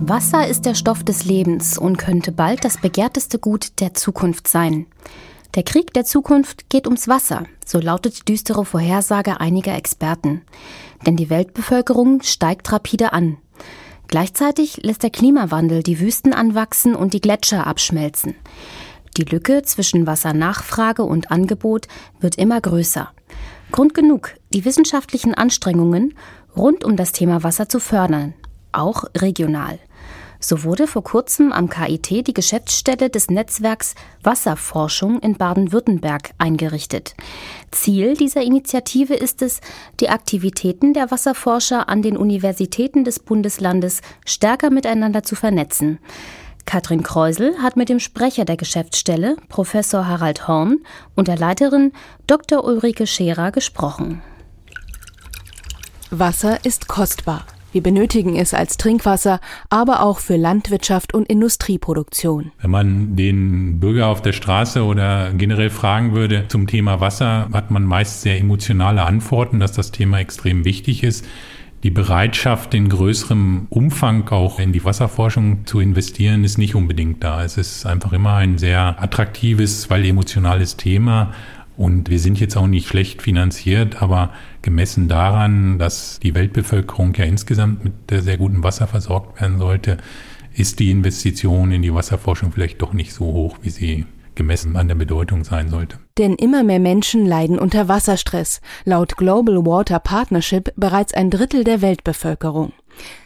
Wasser ist der Stoff des Lebens und könnte bald das begehrteste Gut der Zukunft sein. Der Krieg der Zukunft geht ums Wasser, so lautet die düstere Vorhersage einiger Experten. Denn die Weltbevölkerung steigt rapide an. Gleichzeitig lässt der Klimawandel die Wüsten anwachsen und die Gletscher abschmelzen. Die Lücke zwischen Wassernachfrage und Angebot wird immer größer. Grund genug, die wissenschaftlichen Anstrengungen rund um das Thema Wasser zu fördern, auch regional. So wurde vor kurzem am KIT die Geschäftsstelle des Netzwerks Wasserforschung in Baden-Württemberg eingerichtet. Ziel dieser Initiative ist es, die Aktivitäten der Wasserforscher an den Universitäten des Bundeslandes stärker miteinander zu vernetzen. Katrin Kreusel hat mit dem Sprecher der Geschäftsstelle, Professor Harald Horn, und der Leiterin Dr. Ulrike Scherer gesprochen. Wasser ist kostbar. Wir benötigen es als Trinkwasser, aber auch für Landwirtschaft und Industrieproduktion. Wenn man den Bürger auf der Straße oder generell fragen würde zum Thema Wasser, hat man meist sehr emotionale Antworten, dass das Thema extrem wichtig ist. Die Bereitschaft, in größerem Umfang auch in die Wasserforschung zu investieren, ist nicht unbedingt da. Es ist einfach immer ein sehr attraktives, weil emotionales Thema. Und wir sind jetzt auch nicht schlecht finanziert, aber gemessen daran, dass die Weltbevölkerung ja insgesamt mit sehr gutem Wasser versorgt werden sollte, ist die Investition in die Wasserforschung vielleicht doch nicht so hoch, wie sie gemessen an der Bedeutung sein sollte. Denn immer mehr Menschen leiden unter Wasserstress, laut Global Water Partnership bereits ein Drittel der Weltbevölkerung.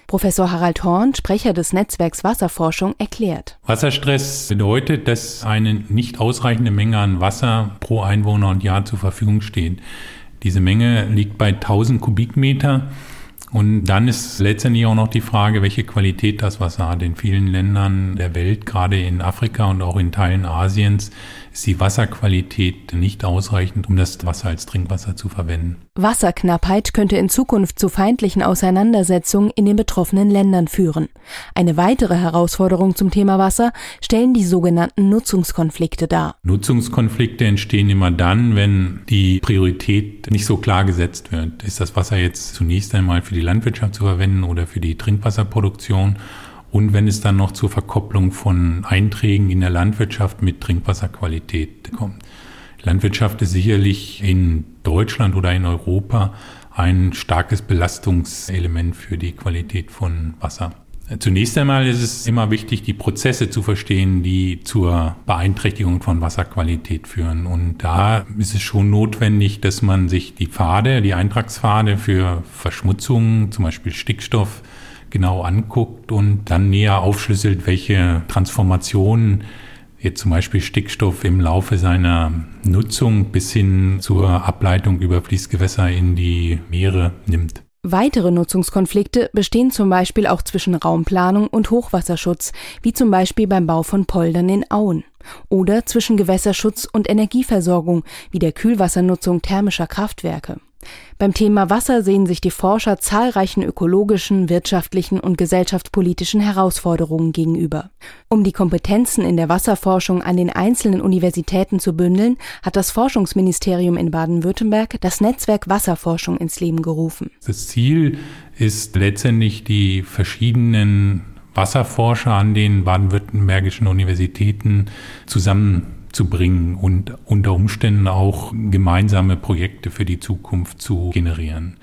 Professor Harald Horn, Sprecher des Netzwerks Wasserforschung, erklärt. Wasserstress bedeutet, dass eine nicht ausreichende Menge an Wasser pro Einwohner und Jahr zur Verfügung steht. Diese Menge liegt bei 1000 Kubikmeter. Und dann ist letztendlich auch noch die Frage, welche Qualität das Wasser hat. In vielen Ländern der Welt, gerade in Afrika und auch in Teilen Asiens, ist die Wasserqualität nicht ausreichend, um das Wasser als Trinkwasser zu verwenden. Wasserknappheit könnte in Zukunft zu feindlichen Auseinandersetzungen in den betroffenen Ländern führen. Eine weitere Herausforderung zum Thema Wasser stellen die sogenannten Nutzungskonflikte dar. Nutzungskonflikte entstehen immer dann, wenn die Priorität nicht so klar gesetzt wird. Ist das Wasser jetzt zunächst einmal für die Landwirtschaft zu verwenden oder für die Trinkwasserproduktion? Und wenn es dann noch zur Verkopplung von Einträgen in der Landwirtschaft mit Trinkwasserqualität kommt. Landwirtschaft ist sicherlich in Deutschland oder in Europa ein starkes Belastungselement für die Qualität von Wasser. Zunächst einmal ist es immer wichtig, die Prozesse zu verstehen, die zur Beeinträchtigung von Wasserqualität führen. Und da ist es schon notwendig, dass man sich die Pfade, die Eintragspfade für Verschmutzungen, zum Beispiel Stickstoff, genau anguckt und dann näher aufschlüsselt, welche Transformationen jetzt zum Beispiel Stickstoff im Laufe seiner Nutzung bis hin zur Ableitung über Fließgewässer in die Meere nimmt. Weitere Nutzungskonflikte bestehen zum Beispiel auch zwischen Raumplanung und Hochwasserschutz, wie zum Beispiel beim Bau von Poldern in Auen, oder zwischen Gewässerschutz und Energieversorgung, wie der Kühlwassernutzung thermischer Kraftwerke. Beim Thema Wasser sehen sich die Forscher zahlreichen ökologischen, wirtschaftlichen und gesellschaftspolitischen Herausforderungen gegenüber. Um die Kompetenzen in der Wasserforschung an den einzelnen Universitäten zu bündeln, hat das Forschungsministerium in Baden-Württemberg das Netzwerk Wasserforschung ins Leben gerufen. Das Ziel ist letztendlich die verschiedenen Wasserforscher an den baden-württembergischen Universitäten zusammen zu bringen und unter Umständen auch gemeinsame Projekte für die Zukunft zu generieren.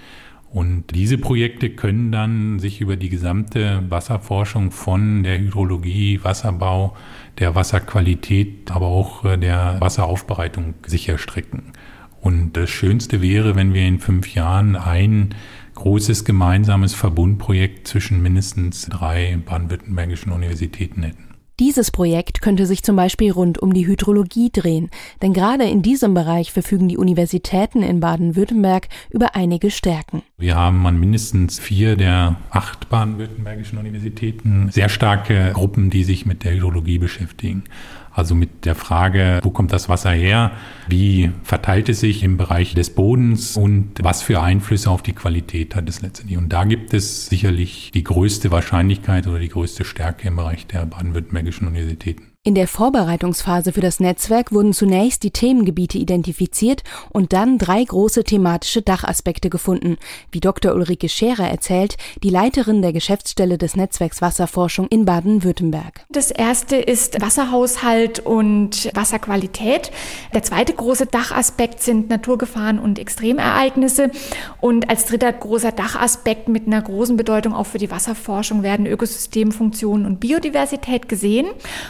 Und diese Projekte können dann sich über die gesamte Wasserforschung von der Hydrologie, Wasserbau, der Wasserqualität, aber auch äh, der Wasseraufbereitung sicher strecken. Und das Schönste wäre, wenn wir in fünf Jahren ein großes gemeinsames Verbundprojekt zwischen mindestens drei baden-württembergischen Universitäten hätten. Dieses Projekt könnte sich zum Beispiel rund um die Hydrologie drehen, denn gerade in diesem Bereich verfügen die Universitäten in Baden-Württemberg über einige Stärken. Wir haben an mindestens vier der acht baden-württembergischen Universitäten sehr starke Gruppen, die sich mit der Hydrologie beschäftigen. Also mit der Frage, wo kommt das Wasser her? Wie verteilt es sich im Bereich des Bodens und was für Einflüsse auf die Qualität hat es letztendlich? Und da gibt es sicherlich die größte Wahrscheinlichkeit oder die größte Stärke im Bereich der baden-württembergischen Universitäten. In der Vorbereitungsphase für das Netzwerk wurden zunächst die Themengebiete identifiziert und dann drei große thematische Dachaspekte gefunden, wie Dr. Ulrike Scherer erzählt, die Leiterin der Geschäftsstelle des Netzwerks Wasserforschung in Baden-Württemberg. Das erste ist Wasserhaushalt und Wasserqualität. Der zweite große Dachaspekt sind Naturgefahren und Extremereignisse. Und als dritter großer Dachaspekt mit einer großen Bedeutung auch für die Wasserforschung werden Ökosystemfunktionen und Biodiversität gesehen.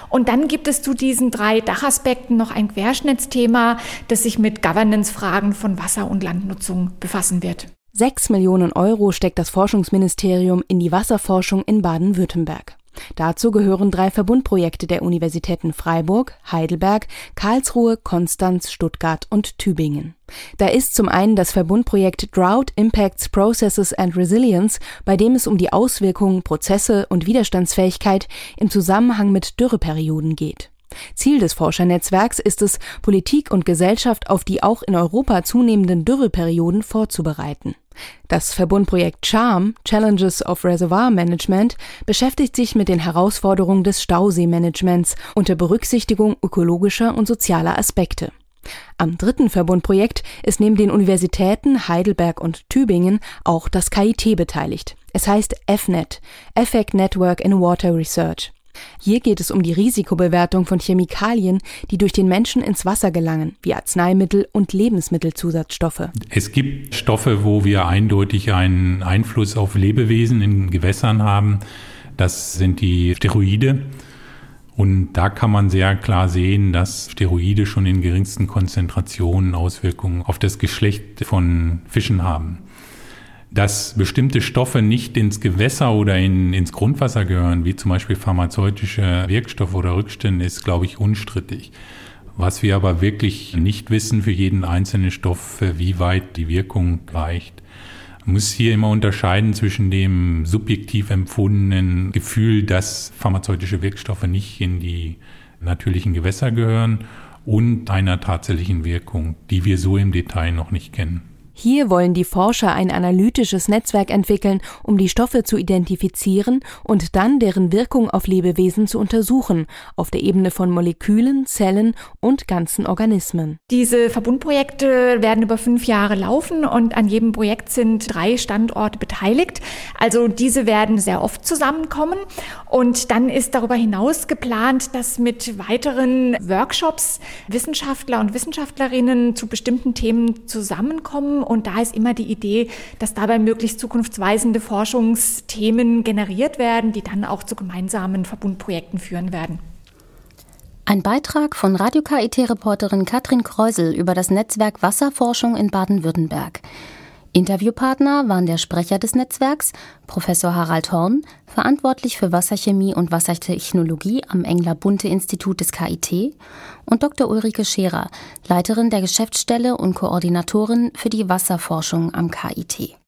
Und dann gibt es zu diesen drei Dachaspekten noch ein Querschnittsthema, das sich mit Governance-Fragen von Wasser- und Landnutzung befassen wird. Sechs Millionen Euro steckt das Forschungsministerium in die Wasserforschung in Baden-Württemberg. Dazu gehören drei Verbundprojekte der Universitäten Freiburg, Heidelberg, Karlsruhe, Konstanz, Stuttgart und Tübingen. Da ist zum einen das Verbundprojekt Drought Impacts Processes and Resilience, bei dem es um die Auswirkungen, Prozesse und Widerstandsfähigkeit im Zusammenhang mit Dürreperioden geht. Ziel des Forschernetzwerks ist es, Politik und Gesellschaft auf die auch in Europa zunehmenden Dürreperioden vorzubereiten. Das Verbundprojekt CHARM Challenges of Reservoir Management beschäftigt sich mit den Herausforderungen des Stauseemanagements unter Berücksichtigung ökologischer und sozialer Aspekte. Am dritten Verbundprojekt ist neben den Universitäten Heidelberg und Tübingen auch das KIT beteiligt. Es heißt EFNET, Effect Network in Water Research. Hier geht es um die Risikobewertung von Chemikalien, die durch den Menschen ins Wasser gelangen, wie Arzneimittel und Lebensmittelzusatzstoffe. Es gibt Stoffe, wo wir eindeutig einen Einfluss auf Lebewesen in Gewässern haben. Das sind die Steroide. Und da kann man sehr klar sehen, dass Steroide schon in geringsten Konzentrationen Auswirkungen auf das Geschlecht von Fischen haben. Dass bestimmte Stoffe nicht ins Gewässer oder in, ins Grundwasser gehören, wie zum Beispiel pharmazeutische Wirkstoffe oder Rückstände, ist, glaube ich, unstrittig. Was wir aber wirklich nicht wissen für jeden einzelnen Stoff, wie weit die Wirkung reicht. Man muss hier immer unterscheiden zwischen dem subjektiv empfundenen Gefühl, dass pharmazeutische Wirkstoffe nicht in die natürlichen Gewässer gehören und einer tatsächlichen Wirkung, die wir so im Detail noch nicht kennen. Hier wollen die Forscher ein analytisches Netzwerk entwickeln, um die Stoffe zu identifizieren und dann deren Wirkung auf Lebewesen zu untersuchen, auf der Ebene von Molekülen, Zellen und ganzen Organismen. Diese Verbundprojekte werden über fünf Jahre laufen und an jedem Projekt sind drei Standorte beteiligt. Also diese werden sehr oft zusammenkommen und dann ist darüber hinaus geplant, dass mit weiteren Workshops Wissenschaftler und Wissenschaftlerinnen zu bestimmten Themen zusammenkommen und da ist immer die Idee, dass dabei möglichst zukunftsweisende Forschungsthemen generiert werden, die dann auch zu gemeinsamen Verbundprojekten führen werden. Ein Beitrag von Radio KIT-Reporterin Katrin Kreusel über das Netzwerk Wasserforschung in Baden-Württemberg. Interviewpartner waren der Sprecher des Netzwerks, Professor Harald Horn, verantwortlich für Wasserchemie und Wassertechnologie am Engler-Bunte-Institut des KIT, und Dr. Ulrike Scherer, Leiterin der Geschäftsstelle und Koordinatorin für die Wasserforschung am KIT.